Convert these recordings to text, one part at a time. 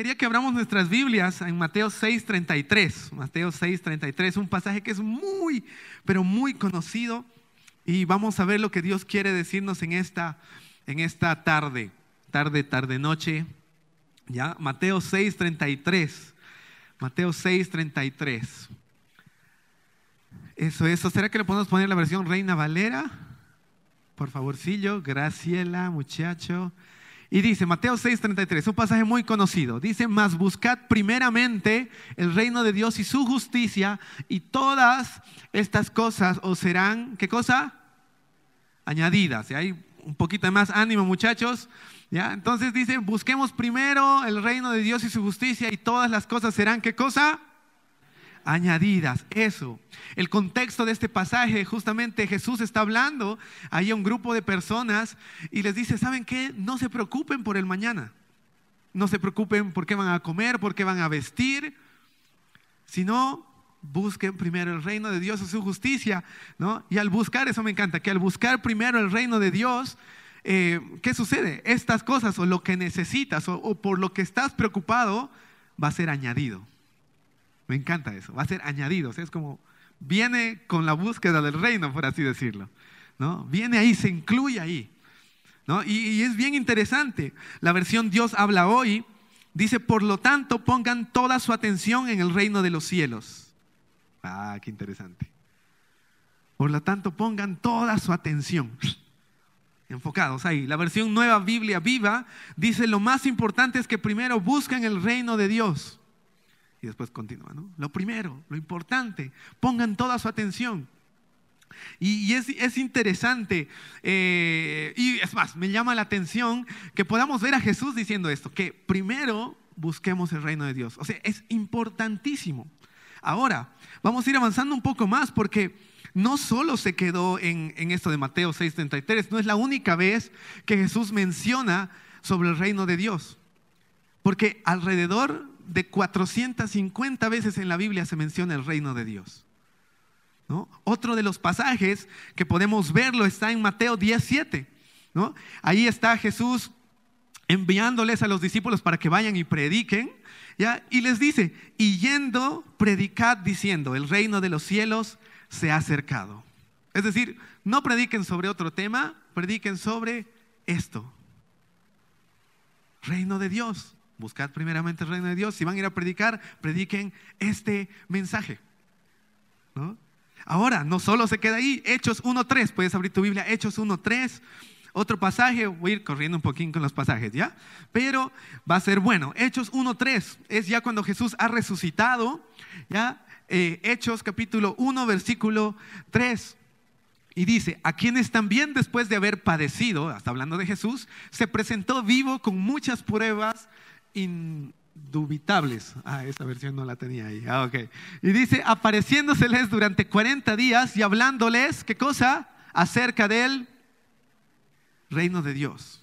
quería que abramos nuestras Biblias en Mateo 6:33. Mateo 6:33, un pasaje que es muy, pero muy conocido. Y vamos a ver lo que Dios quiere decirnos en esta, en esta tarde, tarde, tarde, noche. ¿Ya? Mateo 6:33. Mateo 6:33. Eso, eso. ¿Será que le podemos poner la versión Reina Valera? Por favorcillo, Graciela, muchacho. Y dice, Mateo 6:33, un pasaje muy conocido. Dice, mas buscad primeramente el reino de Dios y su justicia y todas estas cosas os serán, ¿qué cosa? Añadidas. Y hay un poquito más ánimo, muchachos. ¿Ya? Entonces dice, busquemos primero el reino de Dios y su justicia y todas las cosas serán, ¿qué cosa? Añadidas. Eso. El contexto de este pasaje, justamente Jesús está hablando ahí a un grupo de personas y les dice, ¿saben qué? No se preocupen por el mañana. No se preocupen por qué van a comer, por qué van a vestir, sino busquen primero el reino de Dios y su justicia, ¿no? Y al buscar, eso me encanta, que al buscar primero el reino de Dios, eh, ¿qué sucede? Estas cosas o lo que necesitas o, o por lo que estás preocupado va a ser añadido. Me encanta eso, va a ser añadido, es como viene con la búsqueda del reino, por así decirlo. ¿no? Viene ahí, se incluye ahí. ¿no? Y, y es bien interesante. La versión Dios habla hoy dice, por lo tanto, pongan toda su atención en el reino de los cielos. Ah, qué interesante. Por lo tanto, pongan toda su atención. Enfocados ahí. La versión nueva Biblia viva dice, lo más importante es que primero busquen el reino de Dios. Y después continúa, ¿no? Lo primero, lo importante, pongan toda su atención. Y, es, interesante, eh, y es más, me llama la atención que podamos ver a Jesús diciendo esto, que primero busquemos el reino de Dios. O sea, es importantísimo. Ahora, vamos a ir avanzando un poco más porque no solo se quedó en, en esto de Mateo 6:33, no es la única vez que Jesús menciona sobre el reino de Dios. Porque alrededor de 450 veces en la Biblia se menciona el reino de Dios. Otro de los pasajes que podemos verlo está en Mateo 17. ¿no? Ahí está Jesús enviándoles a los discípulos para que vayan y prediquen. Y les dice, y yendo, predicad diciendo, el reino de los cielos se ha acercado. Es decir, no prediquen sobre otro tema, prediquen sobre esto. Reino de Dios. Buscad primeramente el reino de Dios. Si van a ir a predicar, prediquen este mensaje. Ahora, no solo se queda ahí. Hechos 1.3. Puedes abrir tu Biblia. Hechos 1.3. Otro pasaje. Voy a ir corriendo un poquín con los pasajes, ¿ya? Pero va a ser bueno. Hechos 1.3 es ya cuando Jesús ha resucitado. ¿Ya? Eh, Hechos capítulo 1, versículo 3. Y dice, a quienes también después de haber padecido, hasta hablando de Jesús, se presentó vivo con muchas pruebas indubitables. Ah, esa versión no la tenía ahí. Ah, ok. Y dice, apareciéndoseles durante 40 días y hablándoles, ¿qué cosa? Acerca del reino de Dios.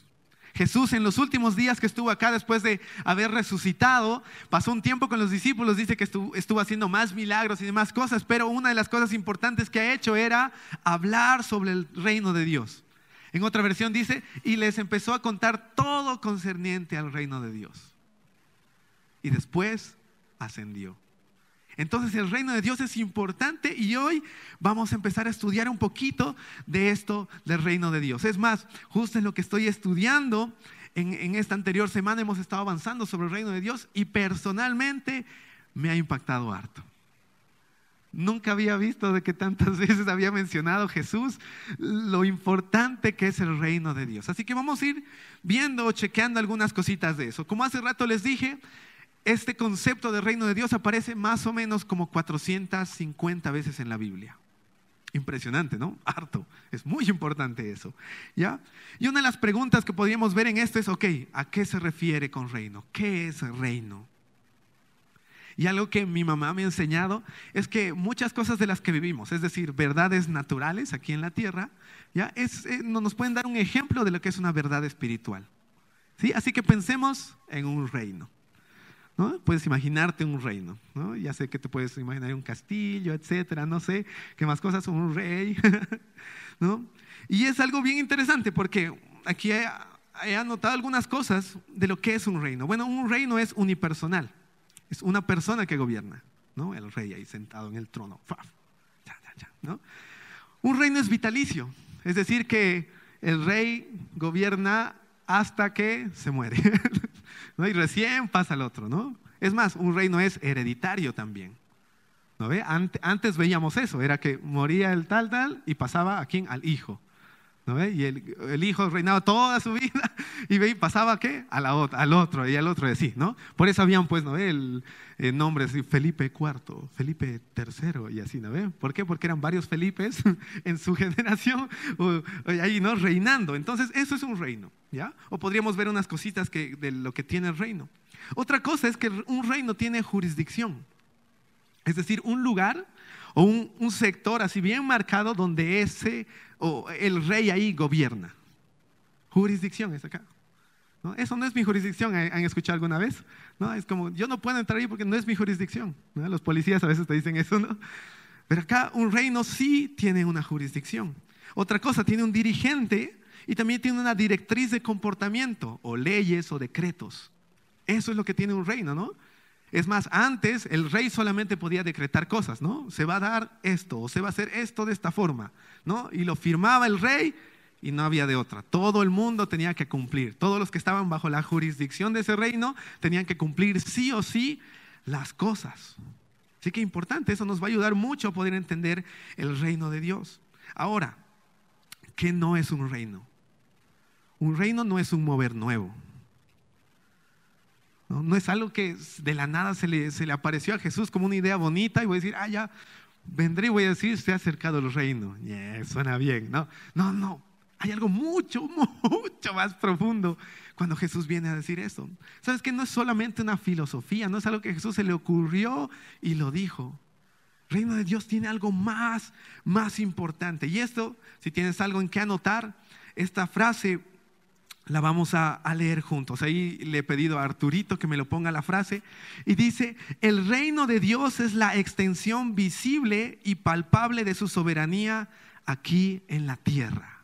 Jesús en los últimos días que estuvo acá después de haber resucitado, pasó un tiempo con los discípulos, dice que estuvo, estuvo, haciendo más milagros y demás cosas, pero una de las cosas importantes que ha hecho era hablar sobre el reino de Dios. En otra versión dice, y les empezó a contar todo concerniente al reino de Dios y después ascendió. Entonces el reino de Dios es importante y hoy vamos a empezar a estudiar un poquito de esto del reino de Dios. Es más, justo en lo que estoy estudiando, en, esta anterior semana hemos estado avanzando sobre el reino de Dios y personalmente me ha impactado harto. Nunca había visto de que tantas veces había mencionado Jesús lo importante que es el reino de Dios. Así que vamos a ir viendo o chequeando algunas cositas de eso. Como hace rato les dije, este concepto de reino de Dios aparece más o menos como 450 veces en la Biblia. Impresionante, ¿no? Harto. Es muy importante eso. ¿Ya? Y una de las preguntas que podríamos ver en esto es, ok, ¿a qué se refiere con reino? ¿Qué es reino? Y algo que mi mamá me ha enseñado es que muchas cosas de las que vivimos, es decir, verdades naturales aquí en la tierra, ¿ya? Es, eh, nos pueden dar un ejemplo de lo que es una verdad espiritual. ¿Sí? Así que pensemos en un reino. Puedes imaginarte un reino, ¿no? Ya sé que te puedes imaginar un castillo, etcétera, no sé, qué más cosas, un rey, ¿no? Y es algo bien interesante porque aquí he anotado algunas cosas de lo que es un reino. Bueno, un reino es unipersonal. Es una persona que gobierna, ¿no? El rey ahí sentado en el trono. ¿no? Un reino es vitalicio, es decir, que el rey gobierna hasta que se muere. ¿no? Y recién pasa al otro, ¿no? Es más, un reino es hereditario también. ¿no ve? Antes veíamos eso, era que moría el tal, tal, y pasaba a quién? Al hijo. Y el, hijo reinaba toda su vida y pasaba ¿qué? A la al otro y al otro y así, ¿no? Por eso habían pues, ¿no? El, nombre así, Felipe IV, Felipe III y así, ¿no ve? ¿Por qué? Porque eran varios Felipes en su generación ahí, ¿no? Reinando. Entonces, eso es un reino, ¿ya? O podríamos ver unas cositas que, de lo que tiene el reino. Otra cosa es que un reino tiene jurisdicción. Es decir, un lugar o un, un sector así bien marcado donde ese o el rey ahí gobierna. Jurisdicción es acá. Eso no es mi jurisdicción, ¿han escuchado alguna vez? ¿No? Es como, yo no puedo entrar ahí porque no es mi jurisdicción. Los policías a veces te dicen eso, ¿no? Pero acá un reino sí tiene una jurisdicción. Otra cosa, tiene un dirigente y también tiene una directriz de comportamiento, o leyes o decretos. Eso es lo que tiene un reino, ¿no? Es más, antes el rey solamente podía decretar cosas, ¿no? Se va a dar esto o se va a hacer esto de esta forma, ¿no? Y lo firmaba el rey y no había de otra. Todo el mundo tenía que cumplir. Todos los que estaban bajo la jurisdicción de ese reino tenían que cumplir sí o sí las cosas. Así que importante, eso nos va a ayudar mucho a poder entender el reino de Dios. Ahora, ¿qué no es un reino? Un reino no es un mover nuevo. ¿No? es algo que de la nada se le, se le, apareció a Jesús como una idea bonita y voy a decir, ah, ya vendré y voy a decir, se ha acercado el reino. suena bien, ¿no? No, no. Hay algo mucho, mucho más profundo cuando Jesús viene a decir eso. ¿Sabes que no es solamente una filosofía, no es algo que a Jesús se le ocurrió y lo dijo? Reino de Dios tiene algo más, más importante. Y esto, si tienes algo en que anotar, esta frase la vamos a, leer juntos. Ahí le he pedido a Arturito que me lo ponga la frase. Y dice, el reino de Dios es la extensión visible y palpable de su soberanía aquí en la tierra.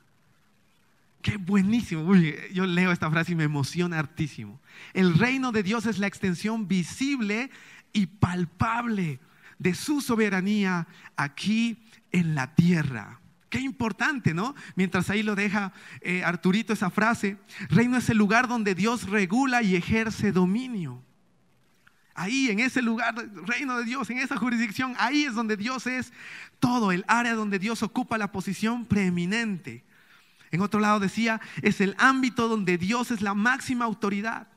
Qué buenísimo. yo leo esta frase y me emociona hartísimo. El reino de Dios es la extensión visible y palpable de su soberanía aquí en la tierra. Qué importante, ¿no? Mientras ahí lo deja eh, Arturito esa frase, reino es el lugar donde Dios regula y ejerce dominio. Ahí, en ese lugar, reino de Dios, en esa jurisdicción, ahí es donde Dios es todo, el área donde Dios ocupa la posición preeminente. En otro lado decía, es el ámbito donde Dios es la máxima autoridad.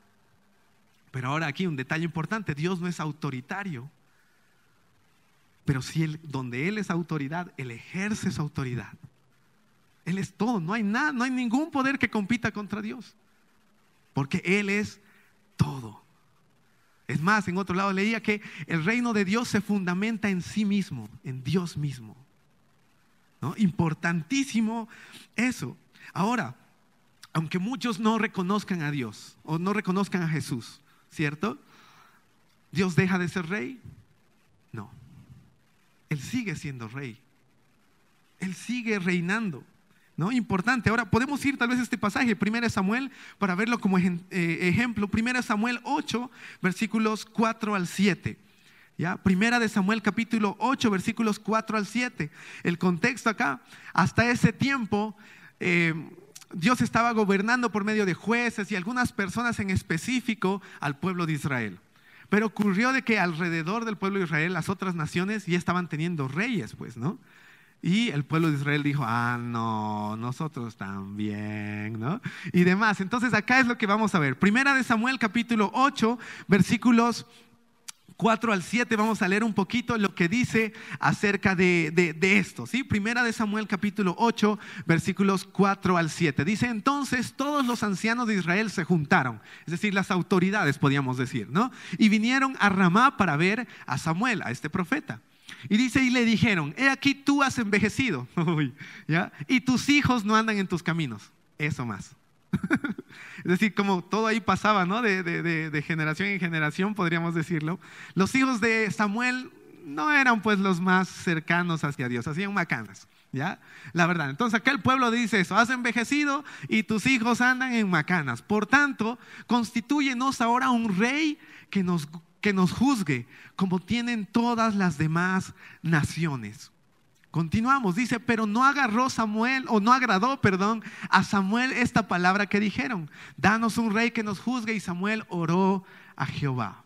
Pero ahora aquí un detalle importante, Dios no es autoritario. Pero si él, donde Él es autoridad, Él ejerce su autoridad. Él es todo, no hay nada, no hay ningún poder que compita contra Dios. Porque Él es todo. Es más, en otro lado leía que el reino de Dios se fundamenta en sí mismo, en Dios mismo. ¿No? Importantísimo eso. Ahora, aunque muchos no reconozcan a Dios o no reconozcan a Jesús, ¿cierto? ¿Dios deja de ser rey? No. Él sigue siendo rey. Él sigue reinando. ¿No? Importante. Ahora podemos ir tal vez a este pasaje, 1 Samuel, para verlo como eh, ejemplo. 1 Samuel 8, versículos 4 al 7. ¿Ya? Primera de Samuel capítulo 8, versículos 4 al 7. El contexto acá, hasta ese tiempo, eh, Dios estaba gobernando por medio de jueces y algunas personas en específico al pueblo de Israel. Pero ocurrió de que alrededor del pueblo de Israel las otras naciones ya estaban teniendo reyes, pues, ¿no? Y el pueblo de Israel dijo, ah, no, nosotros también, ¿no? Y demás. Entonces acá es lo que vamos a ver. Primera de Samuel capítulo 8, versículos 4 al 7 vamos a leer un poquito lo que dice acerca de, esto. ¿sí? Primera de Samuel capítulo 8 versículos 4 al 7. Dice entonces todos los ancianos de Israel se juntaron, es decir, las autoridades podríamos decir, ¿no? Y vinieron a Ramá para ver a Samuel, a este profeta. Y dice, y le dijeron, he aquí tú has envejecido, ¿ya? y tus hijos no andan en tus caminos. Eso más. es decir, como todo ahí pasaba, ¿no? De, generación en generación, podríamos decirlo. Los hijos de Samuel no eran pues los más cercanos hacia Dios, hacían macanas, ¿Ya? La verdad. Entonces acá el pueblo dice eso, has envejecido y tus hijos andan en macanas. Por tanto, constituyenos ahora un rey que nos, que nos juzgue, como tienen todas las demás naciones. Continuamos, dice, pero no agarró Samuel, o no agradó, perdón, a Samuel esta palabra que dijeron, danos un rey que nos juzgue, y Samuel oró a Jehová.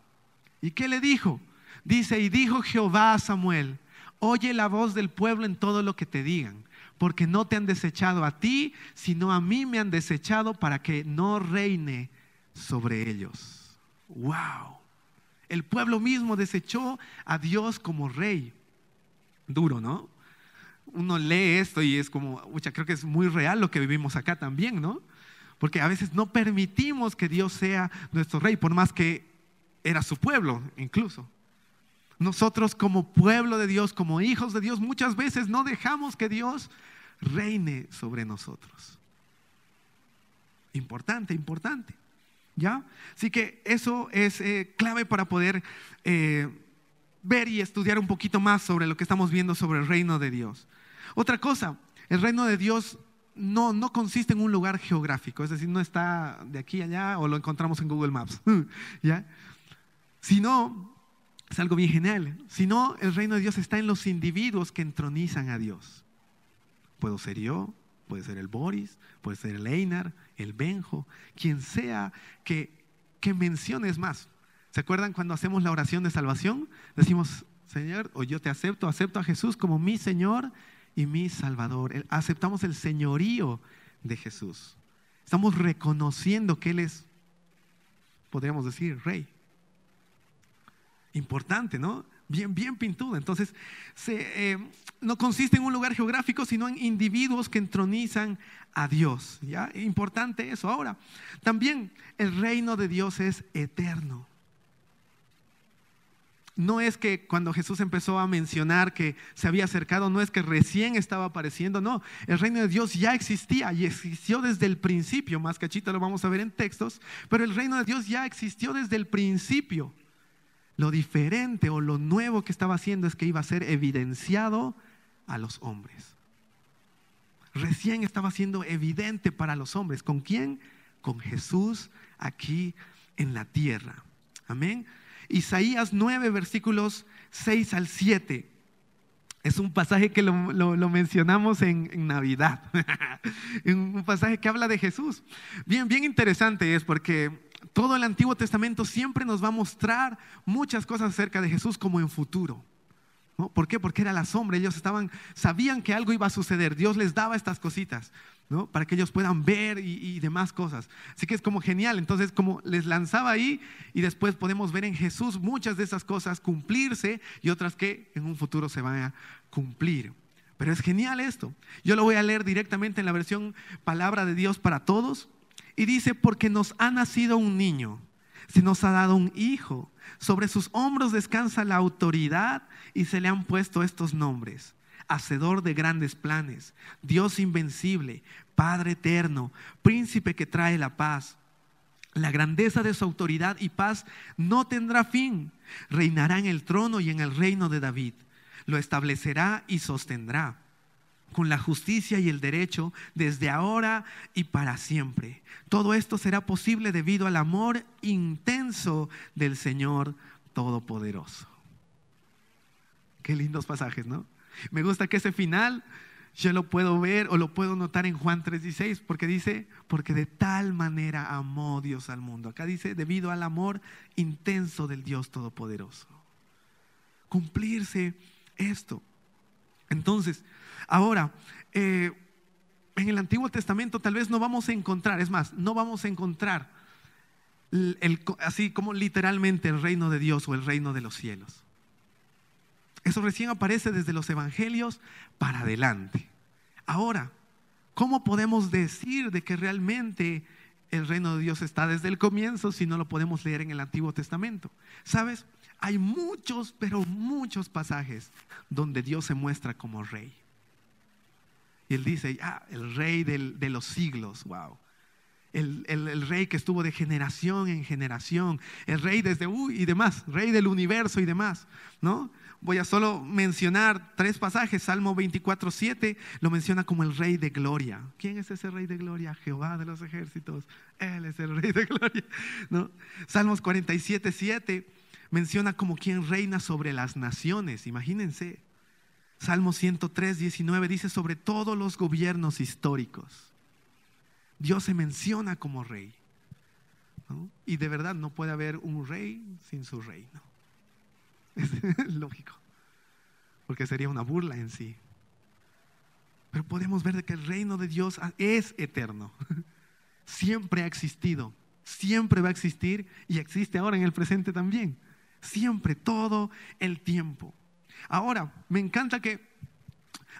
¿Y qué le dijo? Dice, y dijo Jehová a Samuel, oye la voz del pueblo en todo lo que te digan, porque no te han desechado a ti, sino a mí me han desechado para que no reine sobre ellos. ¡Wow! El pueblo mismo desechó a Dios como rey. Duro, ¿no? Uno lee esto y es como, creo que es muy real lo que vivimos acá también, ¿no? Porque a veces no permitimos que Dios sea nuestro rey, por más que era su pueblo incluso. Nosotros como pueblo de Dios, como hijos de Dios, muchas veces no dejamos que Dios reine sobre nosotros. Importante, importante. ¿Ya? Así que eso es eh, clave para poder eh, ver y estudiar un poquito más sobre lo que estamos viendo sobre el reino de Dios. Otra cosa, el reino de Dios no, no consiste en un lugar geográfico, es decir, no está de aquí allá o lo encontramos en Google Maps, ¿ya? Sino, es algo bien genial, sino el reino de Dios está en los individuos que entronizan a Dios. Puedo ser yo, puede ser el Boris, puede ser el Einar, el Benjo, quien sea que, que menciones más. ¿Se acuerdan cuando hacemos la oración de salvación? Decimos, Señor, o yo te acepto, acepto a Jesús como mi Señor y mi Salvador. Aceptamos el señorío de Jesús. Estamos reconociendo que Él es, podríamos decir, rey. Importante, ¿no? Bien, bien pintudo. Entonces, eh, no consiste en un lugar geográfico, sino en individuos que entronizan a Dios. ¿ya? Importante eso. Ahora, también el reino de Dios es eterno no es que cuando Jesús empezó a mencionar que se había acercado, no es que recién estaba apareciendo, no, el reino de Dios ya existía y existió desde el principio, más cachito lo vamos a ver en textos, pero el reino de Dios ya existió desde el principio. Lo diferente o lo nuevo que estaba haciendo es que iba a ser evidenciado a los hombres. Recién estaba siendo evidente para los hombres. ¿Con quién? Con Jesús aquí en la tierra. Amén. Isaías 9, versículos 6 al 7. Es un pasaje que lo, mencionamos en, Navidad. un pasaje que habla de Jesús. Bien, bien interesante es porque todo el Antiguo Testamento siempre nos va a mostrar muchas cosas acerca de Jesús como en futuro. ¿Por qué? Porque era la sombra. Ellos estaban, sabían que algo iba a suceder. Dios les daba estas cositas. Para que ellos puedan ver y, demás cosas. Así que es como genial. Entonces, como les lanzaba ahí y después podemos ver en Jesús muchas de esas cosas cumplirse y otras que en un futuro se van a cumplir. Pero es genial esto. Yo lo voy a leer directamente en la versión Palabra de Dios para todos. Y dice, porque nos ha nacido un niño, se nos ha dado un hijo, sobre sus hombros descansa la autoridad y se le han puesto estos nombres hacedor de grandes planes, Dios invencible, Padre eterno, príncipe que trae la paz. La grandeza de su autoridad y paz no tendrá fin. Reinará en el trono y en el reino de David. Lo establecerá y sostendrá con la justicia y el derecho desde ahora y para siempre. Todo esto será posible debido al amor intenso del Señor Todopoderoso. Qué lindos pasajes, ¿no? Me gusta que ese final yo lo puedo ver o lo puedo notar en Juan 3:16, porque dice, porque de tal manera amó Dios al mundo. Acá dice, debido al amor intenso del Dios Todopoderoso. Cumplirse esto. Entonces, ahora, eh, en el Antiguo Testamento tal vez no vamos a encontrar, es más, no vamos a encontrar así como literalmente el reino de Dios o el reino de los cielos. Eso recién aparece desde los evangelios para adelante. Ahora, ¿cómo podemos decir de que realmente el reino de Dios está desde el comienzo si no lo podemos leer en el Antiguo Testamento? ¿Sabes? Hay muchos, pero muchos pasajes donde Dios se muestra como rey. Y él dice, ah, el rey de los siglos, wow. el, rey que estuvo de generación en generación, el rey desde uy, y demás, rey del universo y demás, ¿no? Voy a solo mencionar tres pasajes. Salmo 24, 7 lo menciona como el rey de gloria. ¿Quién es ese rey de gloria? Jehová de los ejércitos. Él es el rey de gloria. ¿no? Salmos 47, 7 menciona como quien reina sobre las naciones. Imagínense. Salmo 103, 19 dice sobre todos los gobiernos históricos. Dios se menciona como rey. Y de verdad no puede haber un rey sin su reino. Es lógico, porque sería una burla en sí. Pero podemos ver que el reino de Dios es eterno. Siempre ha existido, siempre va a existir y existe ahora en el presente también. Siempre, todo el tiempo. Ahora, me encanta que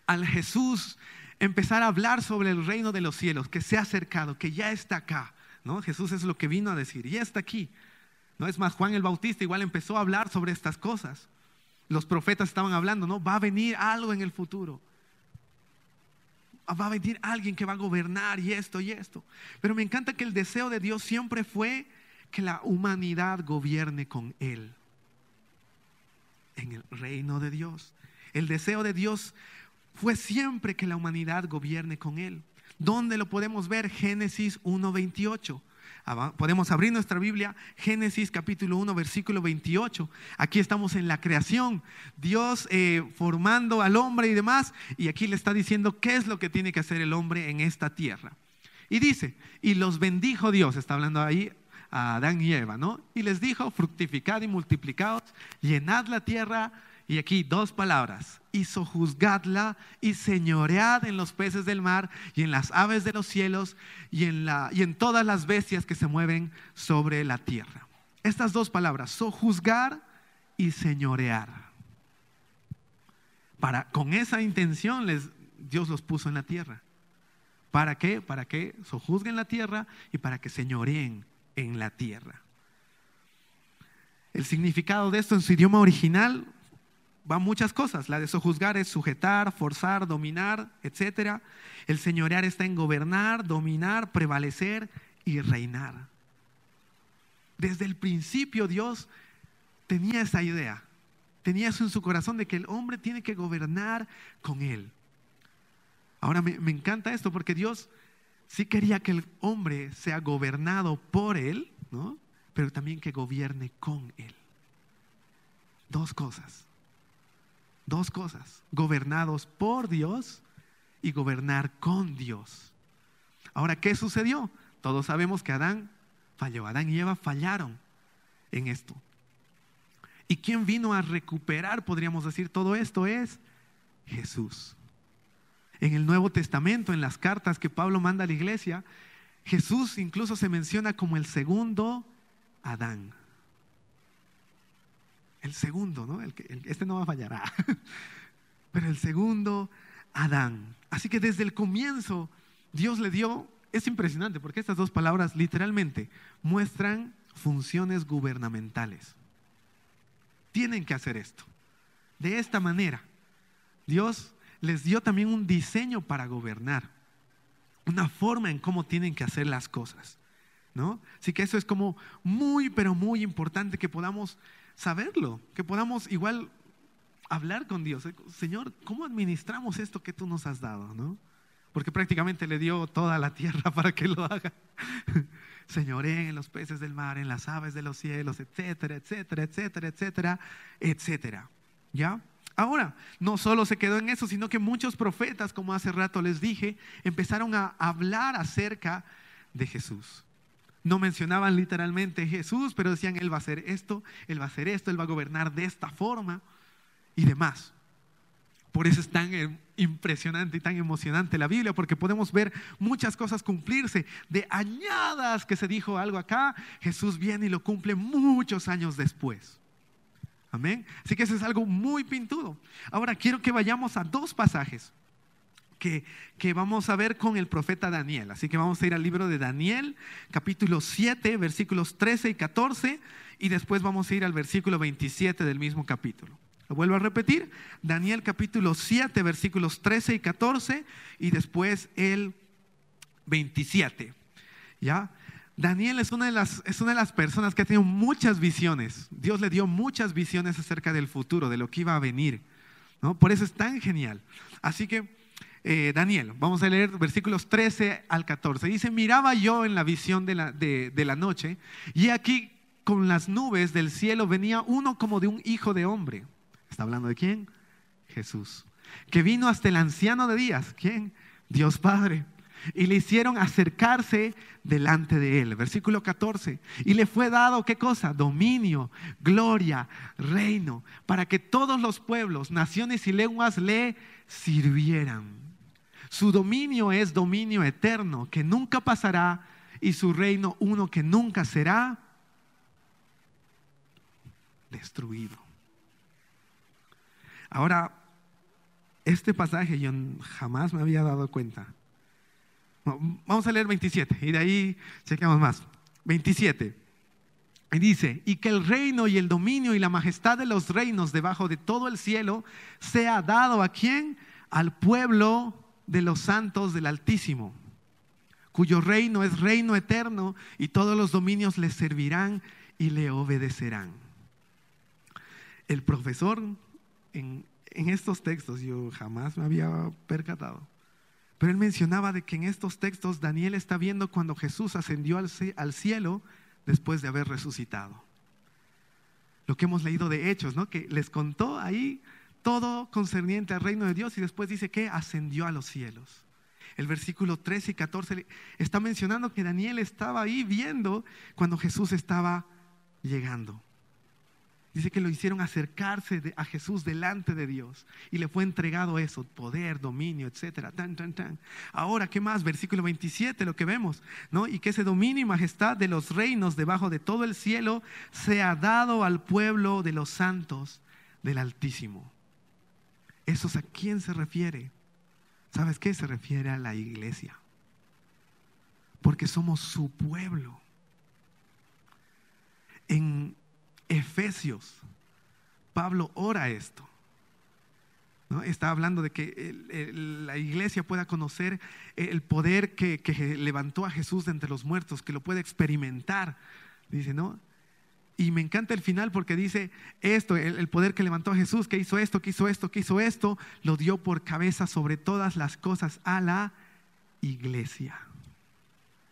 al Jesús empezar a hablar sobre el reino de los cielos, que se ha acercado, que ya está acá, ¿no? Jesús es lo que vino a decir, ya está aquí. No es más, Juan el Bautista igual empezó a hablar sobre estas cosas. Los profetas estaban hablando, ¿no? Va a venir algo en el futuro. Va a venir alguien que va a gobernar y esto y esto. Pero me encanta que el deseo de Dios siempre fue que la humanidad gobierne con Él. En el reino de Dios. El deseo de Dios fue siempre que la humanidad gobierne con Él. ¿Dónde lo podemos ver? Génesis 1.28. Podemos abrir nuestra Biblia, Génesis capítulo 1, versículo 28. Aquí estamos en la creación, Dios eh, formando al hombre y demás, y aquí le está diciendo qué es lo que tiene que hacer el hombre en esta tierra. Y dice, y los bendijo Dios, está hablando ahí a Adán y Eva, ¿no? Y les dijo, fructificad y multiplicaos, llenad la tierra, y aquí dos palabras, y sojuzgadla y señoread en los peces del mar y en las aves de los cielos y en, la, y en todas las bestias que se mueven sobre la tierra. Estas dos palabras, sojuzgar y señorear. Para, con esa intención Dios los puso en la tierra. ¿Para qué? Para que sojuzguen la tierra y para que señoreen en la tierra. El significado de esto en su idioma original va muchas cosas. La de sojuzgar es sujetar, forzar, dominar, etc. El señorear está en gobernar, dominar, prevalecer y reinar. Desde el principio Dios tenía esa idea, tenía eso en su corazón de que el hombre tiene que gobernar con él. Ahora me, me encanta esto porque Dios sí quería que el hombre sea gobernado por él, ¿no? pero también que gobierne con él. Dos cosas. Dos cosas, gobernados por Dios y gobernar con Dios. Ahora, ¿qué sucedió? Todos sabemos que Adán falló, Adán y Eva fallaron en esto. ¿Y quién vino a recuperar, podríamos decir, todo esto? Es Jesús. En el Nuevo Testamento, en las cartas que Pablo manda a la iglesia, Jesús incluso se menciona como el segundo Adán. El segundo, ¿no? Este no va a fallar. Ah. Pero el segundo, Adán. Así que desde el comienzo, Dios le dio, es impresionante, porque estas dos palabras literalmente muestran funciones gubernamentales. Tienen que hacer esto. De esta manera, Dios les dio también un diseño para gobernar, una forma en cómo tienen que hacer las cosas. ¿no? Así que eso es como muy, pero muy importante que podamos saberlo, que podamos igual hablar con Dios. Señor, ¿cómo administramos esto que tú nos has dado? ¿no? Porque prácticamente le dio toda la tierra para que lo haga. Señoré en los peces del mar, en las aves de los cielos, etcétera, etcétera, etcétera, etcétera, etcétera. ¿Ya? Ahora, no solo se quedó en eso, sino que muchos profetas, como hace rato les dije, empezaron a hablar acerca de Jesús. No mencionaban literalmente Jesús, pero decían, Él va a hacer esto, Él va a hacer esto, Él va a gobernar de esta forma y demás. Por eso es tan eh, impresionante y tan emocionante la Biblia, porque podemos ver muchas cosas cumplirse. De añadas que se dijo algo acá, Jesús viene y lo cumple muchos años después. Amén. Así que eso es algo muy pintudo. Ahora quiero que vayamos a dos pasajes que, vamos a ver con el profeta Daniel. Así que vamos a ir al libro de Daniel, capítulo 7, versículos 13 y 14, y después vamos a ir al versículo 27 del mismo capítulo. Lo vuelvo a repetir, Daniel capítulo 7, versículos 13 y 14, y después el 27. ¿Ya? Daniel es una, de las, es una de las personas que ha tenido muchas visiones. Dios le dio muchas visiones acerca del futuro, de lo que iba a venir. ¿no? Por eso es tan genial. Así que, eh, Daniel, vamos a leer versículos 13 al 14. Dice, miraba yo en la visión de la, de, de la noche y aquí con las nubes del cielo venía uno como de un hijo de hombre. ¿Está hablando de quién? Jesús. Que vino hasta el anciano de días. ¿Quién? Dios Padre y le hicieron acercarse delante de él. Versículo 14. Y le fue dado, ¿qué cosa? Dominio, gloria, reino, para que todos los pueblos, naciones y lenguas le sirvieran. Su dominio es dominio eterno, que nunca pasará, y su reino uno que nunca será destruido. Ahora, este pasaje yo jamás me había dado cuenta Vamos a leer 27 y de ahí chequeamos más. 27. Y dice, y que el reino y el dominio y la majestad de los reinos debajo de todo el cielo sea dado a quién? Al pueblo de los santos del Altísimo, cuyo reino es reino eterno y todos los dominios le servirán y le obedecerán. El profesor en, en estos textos, yo jamás me había percatado, pero él mencionaba de que en estos textos Daniel está viendo cuando Jesús ascendió al cielo después de haber resucitado. Lo que hemos leído de Hechos, ¿no? Que les contó ahí todo concerniente al reino de Dios y después dice que ascendió a los cielos. El versículo 13 y 14 está mencionando que Daniel estaba ahí viendo cuando Jesús estaba llegando. Dice que lo hicieron acercarse a Jesús delante de Dios y le fue entregado eso, poder, dominio, etcétera. Tan, tan, tan. Ahora, ¿qué más? Versículo 27, lo que vemos, ¿no? Y que ese dominio y majestad de los reinos debajo de todo el cielo sea dado al pueblo de los santos del Altísimo. ¿Eso es a quién se refiere? ¿Sabes qué? Se refiere a la iglesia. Porque somos su pueblo. En Efesios, Pablo ora esto. ¿no? Está hablando de que la iglesia pueda conocer el poder que, levantó a Jesús de entre los muertos, que lo puede experimentar. Dice, ¿no? Y me encanta el final porque dice esto, el, el, poder que levantó a Jesús, que hizo esto, que hizo esto, que hizo esto, lo dio por cabeza sobre todas las cosas a la iglesia,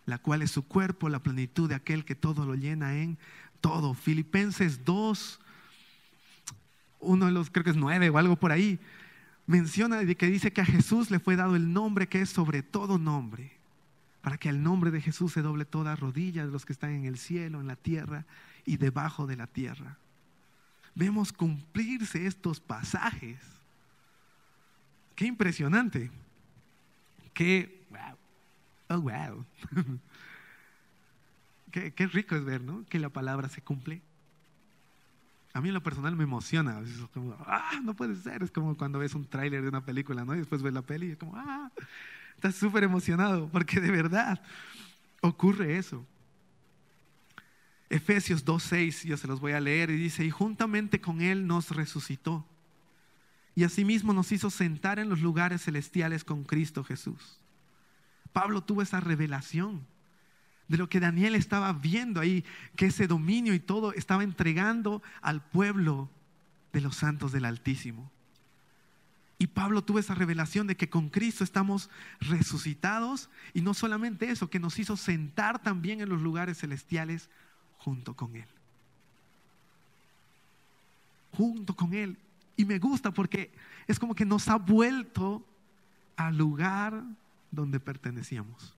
la cual es su cuerpo, la plenitud de aquel que todo lo llena en todo. Filipenses 2, uno de los, creo que es 9 o algo por ahí, menciona que dice que a Jesús le fue dado el nombre que es sobre todo nombre, para que al nombre de Jesús se doble toda rodilla de los que están en el cielo, en la tierra y debajo de la tierra. Vemos cumplirse estos pasajes. Qué impresionante. Qué wow. Oh, wow. Qué, rico es ver, ¿no? Que la palabra se cumple. A mí en lo personal me emociona. Es como, ah, no puede ser. Es como cuando ves un tráiler de una película, ¿no? Y después ves la peli y es como, ah, estás súper emocionado porque de verdad ocurre eso. Efesios 2.6, yo se los voy a leer y dice, y juntamente con Él nos resucitó. Y asimismo nos hizo sentar en los lugares celestiales con Cristo Jesús. Pablo tuvo esa revelación de lo que Daniel estaba viendo ahí, que ese dominio y todo estaba entregando al pueblo de los santos del Altísimo. Y Pablo tuvo esa revelación de que con Cristo estamos resucitados y no solamente eso, que nos hizo sentar también en los lugares celestiales junto con Él. Junto con Él. Y me gusta porque es como que nos ha vuelto al lugar donde pertenecíamos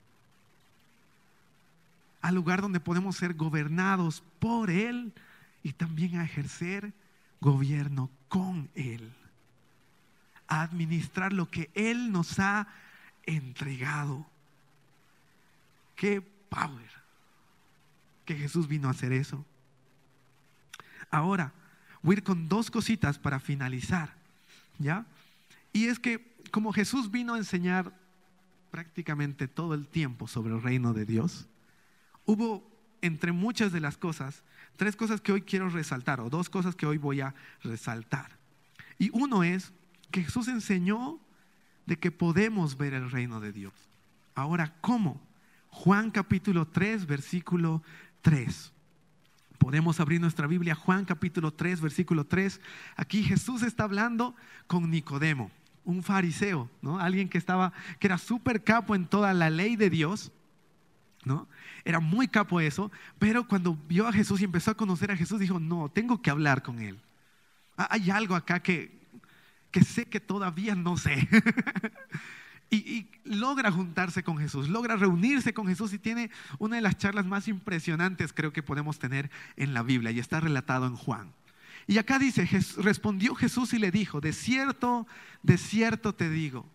al lugar donde podemos ser gobernados por Él y también a ejercer gobierno con Él. A administrar lo que Él nos ha entregado. Qué power que Jesús vino a hacer eso. Ahora, voy a ir con dos cositas para finalizar. ¿Ya? Y es que como Jesús vino a enseñar prácticamente todo el tiempo sobre el reino de Dios, hubo entre muchas de las cosas, tres cosas que hoy quiero resaltar, o dos cosas que hoy voy a resaltar. Y uno es que Jesús enseñó de que podemos ver el reino de Dios. Ahora, ¿cómo? Juan capítulo 3, versículo 3. Podemos abrir nuestra Biblia, Juan capítulo 3, versículo 3. Aquí Jesús está hablando con Nicodemo, un fariseo, ¿no? Alguien que estaba, que era súper capo en toda la ley de Dios, ¿no? Era muy capo eso, pero cuando vio a Jesús y empezó a conocer a Jesús, dijo, no, tengo que hablar con él. Ah, hay algo acá que, que sé que todavía no sé. y, logra juntarse con Jesús, logra reunirse con Jesús y tiene una de las charlas más impresionantes creo que podemos tener en la Biblia y está relatado en Juan. Y acá dice, respondió Jesús y le dijo, de cierto, de cierto te digo,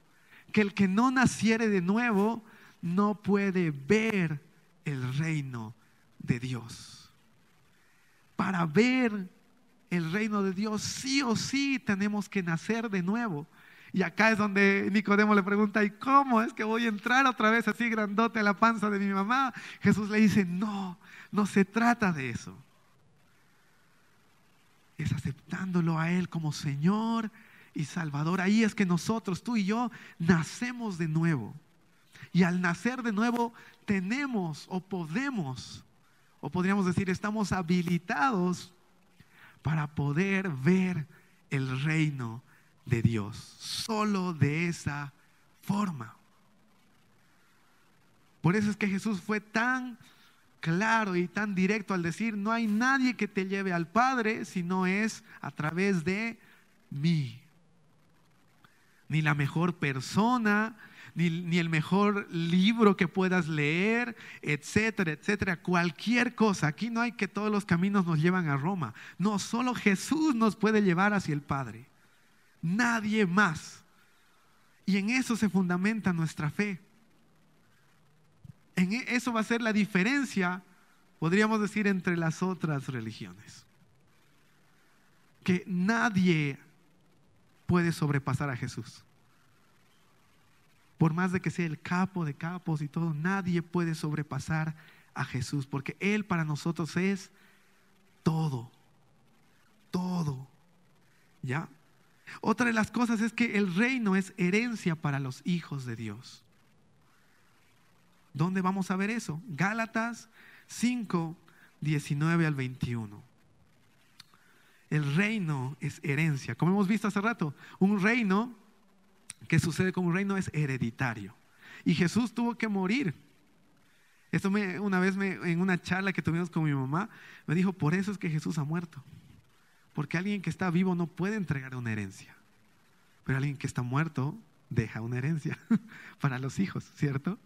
que el que no naciere de nuevo no puede ver el reino de Dios. Para ver el reino de Dios, sí o sí tenemos que nacer de nuevo. Y acá es donde Nicodemo le pregunta, ¿y cómo es que voy a entrar otra vez así grandote a la panza de mi mamá? Jesús le dice, no, no se trata de eso. Es aceptándolo a Él como Señor y Salvador. Ahí es que nosotros, tú y yo, nacemos de nuevo. Y al nacer de nuevo tenemos o podemos, o podríamos decir, estamos habilitados para poder ver el reino de Dios. Solo de esa forma. Por eso es que Jesús fue tan claro y tan directo al decir, no hay nadie que te lleve al Padre si no es a través de mí. Ni la mejor persona, ni, el mejor libro que puedas leer, etcétera, etcétera. Cualquier cosa. Aquí no hay que todos los caminos nos llevan a Roma. No, solo Jesús nos puede llevar hacia el Padre. Nadie más. Y en eso se fundamenta nuestra fe. En e, eso va a ser la diferencia, podríamos decir, entre las otras religiones. Que nadie puede sobrepasar a Jesús por más de que sea el capo de capos y todo, nadie puede sobrepasar a Jesús, porque Él para nosotros es todo, todo. ¿Ya? Otra de las cosas es que el reino es herencia para los hijos de Dios. ¿Dónde vamos a ver eso? Gálatas 5, 19 al 21. El reino es herencia. Como hemos visto hace rato, un reino que sucede un reino es hereditario. Y Jesús tuvo que morir. Esto me, una vez me, en una charla que tuvimos con mi mamá, me dijo, por eso es que Jesús ha muerto. Porque alguien que está vivo no puede entregar una herencia. Pero alguien que está muerto deja una herencia para los hijos, ¿cierto?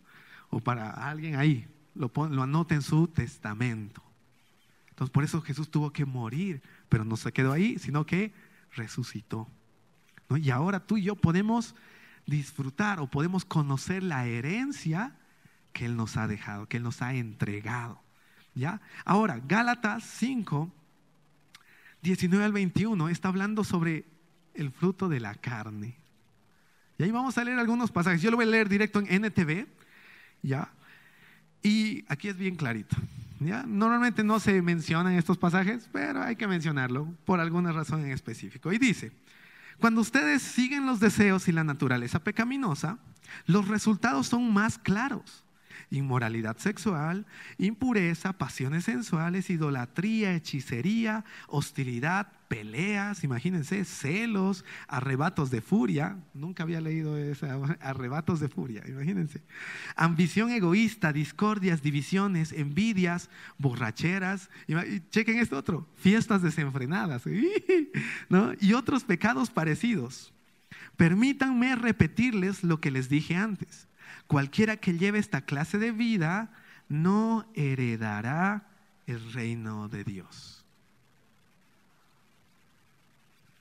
O para alguien ahí. Lo, lo anota en su testamento. Entonces por eso Jesús tuvo que morir, pero no se quedó ahí, sino que resucitó. Y ahora tú y yo podemos disfrutar o podemos conocer la herencia que Él nos ha dejado, que Él nos ha entregado. ¿Ya? Ahora, Gálatas 5, 19 al 21 está hablando sobre el fruto de la carne. Y ahí vamos a leer algunos pasajes. Yo lo voy a leer directo en NTV, ¿ya? Y aquí es bien clarito. Normalmente no se mencionan estos pasajes, pero hay que mencionarlo por alguna razón en específico. Y dice, cuando ustedes siguen los deseos y la naturaleza pecaminosa, los resultados son más claros. Inmoralidad sexual, impureza, pasiones sensuales, idolatría, hechicería, hostilidad, peleas, imagínense, celos, arrebatos de furia. Nunca había leído eso, arrebatos de furia, imagínense. Ambición egoísta, discordias, divisiones, envidias, borracheras. Y chequen esto otro, fiestas desenfrenadas ¿no? y otros pecados parecidos. Permítanme repetirles lo que les dije antes. Cualquiera que lleve esta clase de vida no heredará el reino de Dios.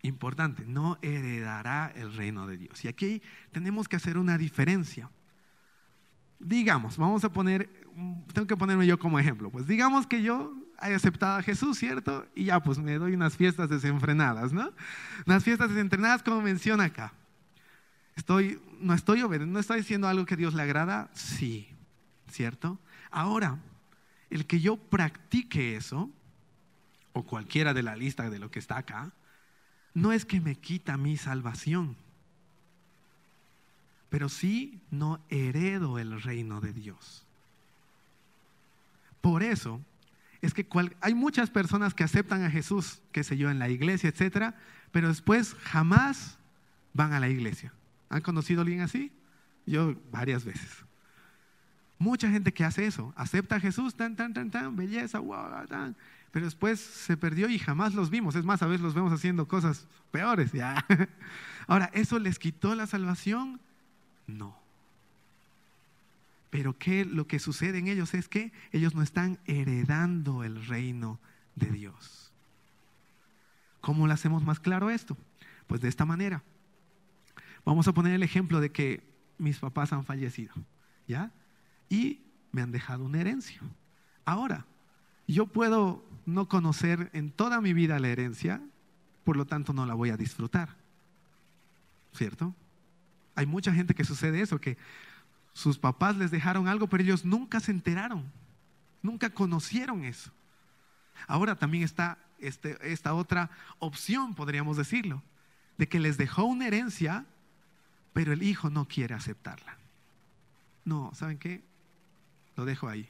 Importante, no heredará el reino de Dios. Y aquí tenemos que hacer una diferencia. Digamos, vamos a poner, tengo que ponerme yo como ejemplo. Pues digamos que yo haya aceptado a Jesús, ¿cierto? Y ya, pues me doy unas fiestas desenfrenadas, ¿no? Unas fiestas desenfrenadas como menciona acá. Estoy, no estoy obedeciendo, no estoy diciendo algo que Dios le agrada, sí, ¿cierto? Ahora, el que yo practique eso, o cualquiera de la lista de lo que está acá, no es que me quita mi salvación, pero sí no heredo el reino de Dios. Por eso es que hay muchas personas que aceptan a Jesús, qué sé yo, en la iglesia, etcétera, pero después jamás van a la iglesia. ¿Han conocido a alguien así? Yo varias veces. Mucha gente que hace eso, acepta a Jesús, tan, tan, tan, tan, belleza, wow, tan, pero después se perdió y jamás los vimos. Es más, a veces los vemos haciendo cosas peores. ¿ya? Ahora, ¿eso les quitó la salvación? No. Pero ¿qué, lo que sucede en ellos es que ellos no están heredando el reino de Dios. ¿Cómo lo hacemos más claro esto? Pues de esta manera. Vamos a poner el ejemplo de que mis papás han fallecido, ¿ya? Y me han dejado una herencia. Ahora, yo puedo no conocer en toda mi vida la herencia, por lo tanto no la voy a disfrutar. ¿Cierto? Hay mucha gente que sucede eso, que sus papás les dejaron algo, pero ellos nunca se enteraron, nunca conocieron eso. Ahora también está este, esta otra opción, podríamos decirlo, de que les dejó una herencia, pero el hijo no quiere aceptarla. No, ¿saben qué? Lo dejo ahí.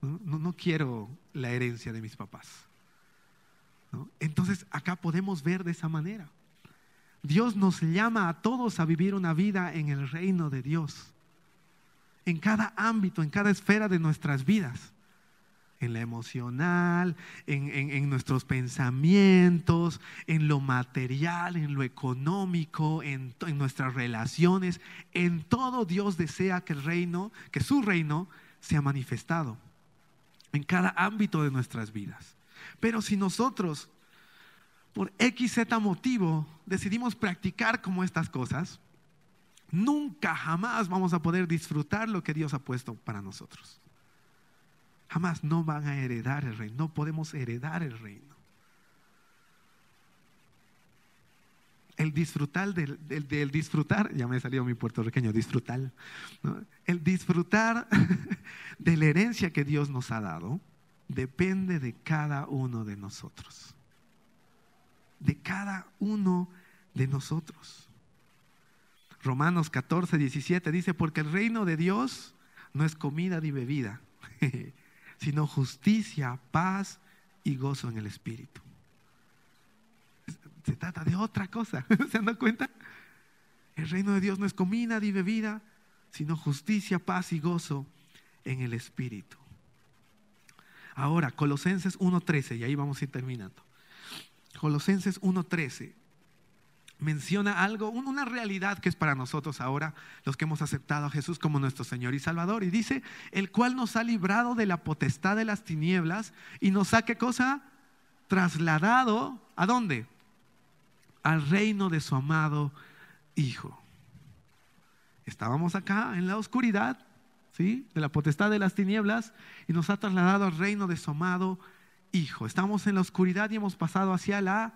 No, quiero la herencia de mis papás. Entonces acá podemos ver de esa manera. Dios nos llama a todos a vivir una vida en el reino de Dios. En cada ámbito, en cada esfera de nuestras vidas. En la emocional, en, nuestros pensamientos, en lo material, en lo económico, en, en nuestras relaciones. En todo Dios desea que el reino, que su reino sea manifestado en cada ámbito de nuestras vidas. Pero si nosotros, por X, Z motivo, decidimos practicar como estas cosas, nunca, jamás vamos a poder disfrutar lo que Dios ha puesto para nosotros. Jamás no van a heredar el reino, no podemos heredar el reino. El disfrutar del, disfrutar, ya me salió mi puertorriqueño, disfrutar, el disfrutar de la herencia que Dios nos ha dado depende de cada uno de nosotros. De cada uno de nosotros. Romanos 14, 17 dice, porque el reino de Dios no es comida ni bebida, sino justicia, paz y gozo en el Espíritu se trata de otra cosa. ¿Se dan cuenta? El reino de Dios no es comida ni bebida, sino justicia, paz y gozo en el Espíritu. Ahora, Colosenses 1.13, y ahí vamos a ir terminando. Colosenses 1.13 menciona algo, una realidad que es para nosotros ahora, los que hemos aceptado a Jesús como nuestro Señor y Salvador. Y dice, el cual nos ha librado de la potestad de las tinieblas y nos ha, ¿qué cosa? Trasladado, ¿a dónde? Al reino de su amado Hijo. Estábamos acá en la oscuridad, ¿sí? De la potestad de las tinieblas y nos ha trasladado al reino de su amado Hijo. Estamos en la oscuridad y hemos pasado hacia la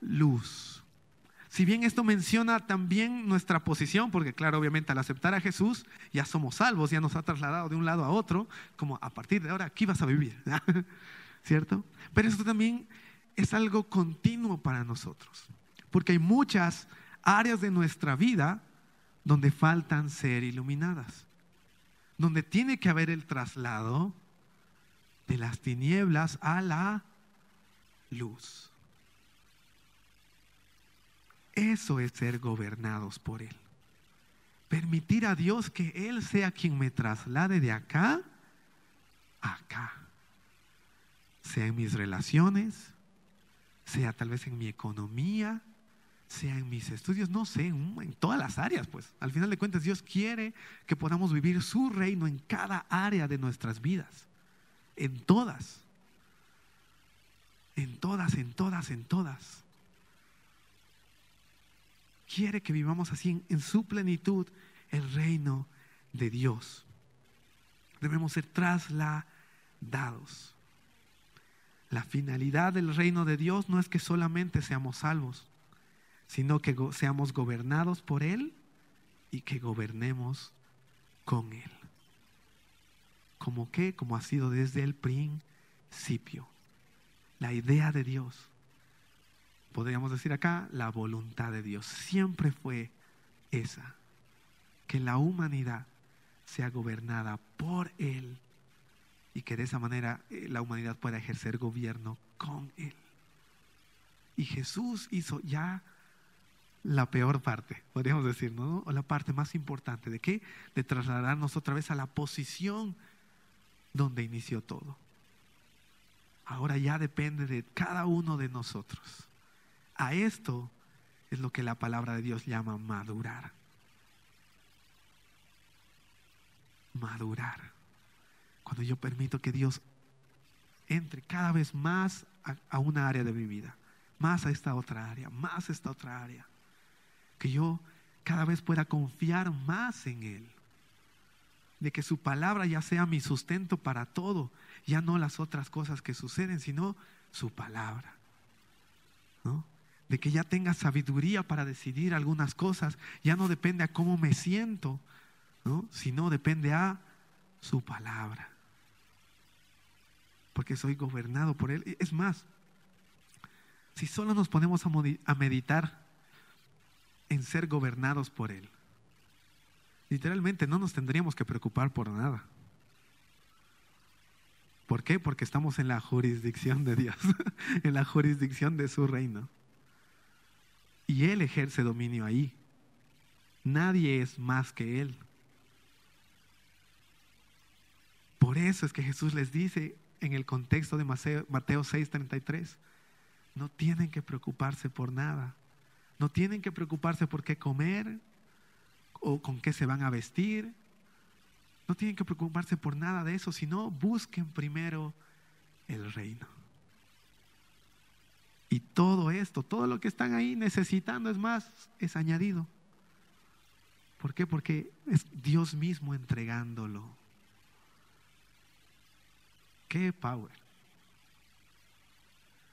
luz. Si bien esto menciona también nuestra posición, porque claro, obviamente al aceptar a Jesús ya somos salvos, ya nos ha trasladado de un lado a otro, como a partir de ahora aquí vas a vivir, ¿cierto? Pero esto también es algo continuo para nosotros. Porque hay muchas áreas de nuestra vida donde faltan ser iluminadas. Donde tiene que haber el traslado de las tinieblas a la luz. Eso es ser gobernados por Él. Permitir a Dios que Él sea quien me traslade de acá a acá. Sea en mis relaciones, sea tal vez en mi economía, sea en mis estudios, no sé, en todas las áreas, pues. Al final de cuentas, Dios quiere que podamos vivir su reino en cada área de nuestras vidas. En todas. En todas, en todas, en todas. Quiere que vivamos así en, su plenitud el reino de Dios. Debemos ser trasladados. La finalidad del reino de Dios no es que solamente seamos salvos sino que seamos gobernados por Él y que gobernemos con Él. ¿Como qué? Como ha sido desde el principio. La idea de Dios. Podríamos decir acá, la voluntad de Dios. Siempre fue esa. Que la humanidad sea gobernada por Él y que de esa manera eh, la humanidad pueda ejercer gobierno con Él. Y Jesús hizo ya la peor parte, podríamos decir, ¿no? O la parte más importante. ¿De qué? De trasladarnos otra vez a la posición donde inició todo. Ahora ya depende de cada uno de nosotros. A esto es lo que la palabra de Dios llama madurar. Madurar cuando yo permito que Dios entre cada vez más a, una área de mi vida, más a esta otra área, más a esta otra área, que yo cada vez pueda confiar más en Él, de que su palabra ya sea mi sustento para todo, ya no las otras cosas que suceden, sino su palabra. De que ya tenga sabiduría para decidir algunas cosas, ya no depende a cómo me siento, ¿no? sino depende a su palabra porque soy gobernado por Él. Es más, si solo nos ponemos a meditar en ser gobernados por Él, literalmente no nos tendríamos que preocupar por nada. ¿Por qué? Porque estamos en la jurisdicción de Dios, en la jurisdicción de su reino. Y Él ejerce dominio ahí. Nadie es más que Él. Por eso es que Jesús les dice, en el contexto de Mateo 6:33. No tienen que preocuparse por nada. No tienen que preocuparse por qué comer o con qué se van a vestir. No tienen que preocuparse por nada de eso, sino busquen primero el reino. Y todo esto, todo lo que están ahí necesitando, es más, es añadido. ¿Por qué? Porque es Dios mismo entregándolo. Qué power.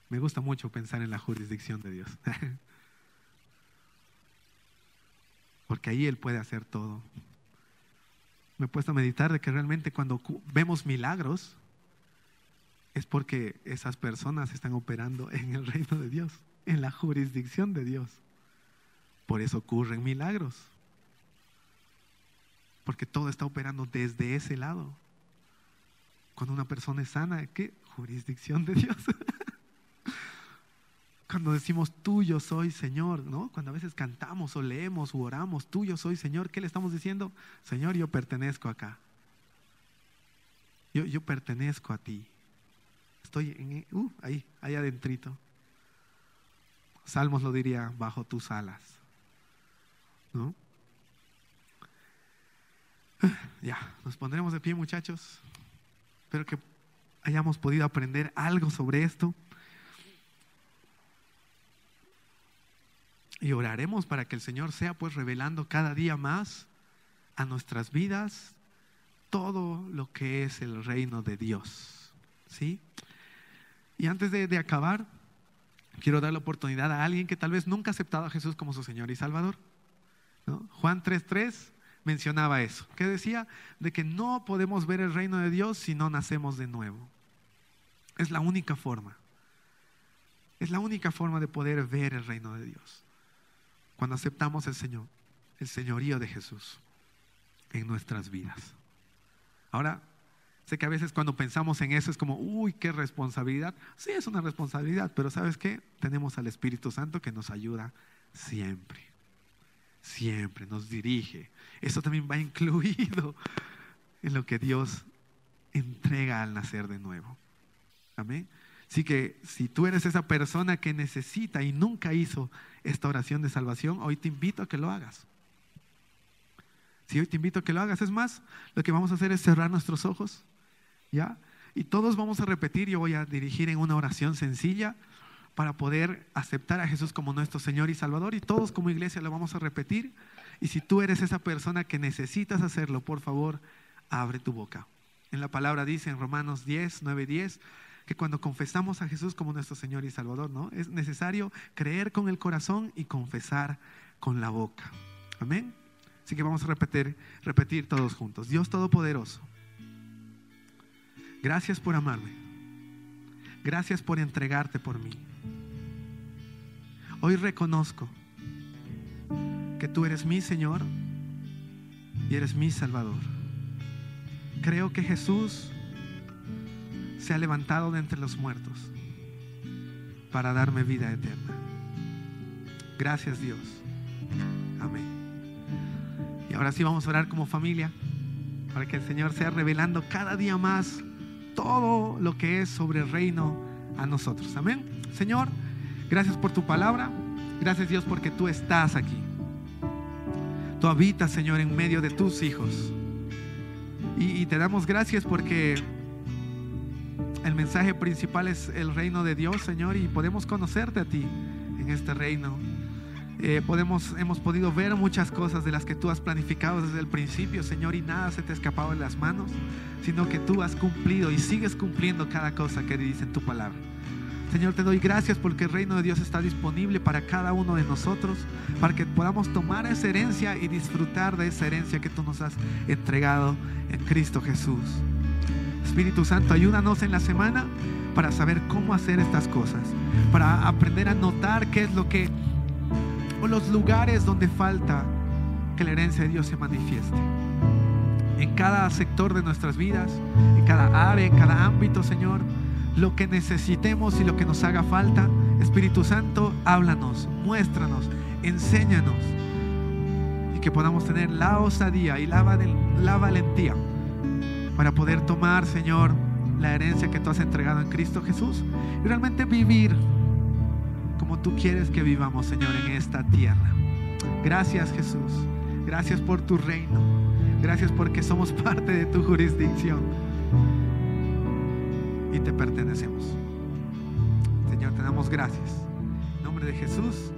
Me gusta mucho pensar en la jurisdicción de Dios. Porque ahí Él puede hacer todo. Me he puesto a meditar de que realmente cuando vemos milagros es porque esas personas están operando en el reino de Dios, en la jurisdicción de Dios. Por eso ocurren milagros. Porque todo está operando desde ese lado. Cuando una persona es sana, ¿qué? Jurisdicción de Dios. Cuando decimos tuyo soy Señor, ¿no? Cuando a veces cantamos o leemos o oramos, tuyo soy Señor, ¿qué le estamos diciendo? Señor, yo pertenezco acá. Yo, yo pertenezco a ti. Estoy en, uh, ahí, ahí adentrito. Salmos lo diría, bajo tus alas. ¿No? Ya, nos pondremos de pie, muchachos. Espero que hayamos podido aprender algo sobre esto. Y oraremos para que el Señor sea pues revelando cada día más a nuestras vidas todo lo que es el reino de Dios. ¿Sí? Y antes de, acabar, quiero dar la oportunidad a alguien que tal vez nunca ha aceptado a Jesús como su Señor y Salvador. Juan 3.3 mencionaba eso, que decía de que no podemos ver el reino de Dios si no nacemos de nuevo. Es la única forma. Es la única forma de poder ver el reino de Dios. Cuando aceptamos el Señor, el señorío de Jesús en nuestras vidas. Ahora, sé que a veces cuando pensamos en eso es como, uy, qué responsabilidad. Sí, es una responsabilidad, pero ¿sabes qué? Tenemos al Espíritu Santo que nos ayuda siempre siempre nos dirige. Eso también va incluido en lo que Dios entrega al nacer de nuevo. Amén. Así que si tú eres esa persona que necesita y nunca hizo esta oración de salvación, hoy te invito a que lo hagas. Si hoy te invito a que lo hagas, es más, lo que vamos a hacer es cerrar nuestros ojos, ¿ya? Y todos vamos a repetir, yo voy a dirigir en una oración sencilla para poder aceptar a Jesús como nuestro Señor y Salvador y todos como iglesia lo vamos a repetir. Y si tú eres esa persona que necesitas hacerlo, por favor, abre tu boca. En la palabra dice en Romanos 10, 9, 10, que cuando confesamos a Jesús como nuestro Señor y Salvador, ¿no? Es necesario creer con el corazón y confesar con la boca. Amén. Así que vamos a repetir, repetir todos juntos. Dios Todopoderoso, gracias por amarme. Gracias por entregarte por mí. Hoy reconozco que tú eres mi Señor y eres mi Salvador. Creo que Jesús se ha levantado de entre los muertos para darme vida eterna. Gracias Dios. Amén. Y ahora sí vamos a orar como familia para que el Señor sea revelando cada día más todo lo que es sobre el reino a nosotros. Amén. Señor, gracias por tu palabra. Gracias Dios porque tú estás aquí. Tú habitas, Señor, en medio de tus hijos. Y, y te damos gracias porque el mensaje principal es el reino de Dios, Señor, y podemos conocerte a ti en este reino. Eh, podemos, hemos podido ver muchas cosas de las que tú has planificado desde el principio, Señor, y nada se te ha escapado de las manos, sino que tú has cumplido y sigues cumpliendo cada cosa que dice en tu palabra. Señor, te doy gracias porque el reino de Dios está disponible para cada uno de nosotros, para que podamos tomar esa herencia y disfrutar de esa herencia que tú nos has entregado en Cristo Jesús. Espíritu Santo, ayúdanos en la semana para saber cómo hacer estas cosas, para aprender a notar qué es lo que, o los lugares donde falta que la herencia de Dios se manifieste. En cada sector de nuestras vidas, en cada área, en cada ámbito, Señor, lo que necesitemos y lo que nos haga falta, Espíritu Santo, háblanos, muéstranos, enséñanos y que podamos tener la osadía y la, la valentía para poder tomar, Señor, la herencia que tú has entregado en Cristo Jesús y realmente vivir como tú quieres que vivamos, Señor, en esta tierra. Gracias, Jesús. Gracias por tu reino. Gracias porque somos parte de tu jurisdicción y te pertenecemos. Señor, te damos gracias. En nombre de Jesús.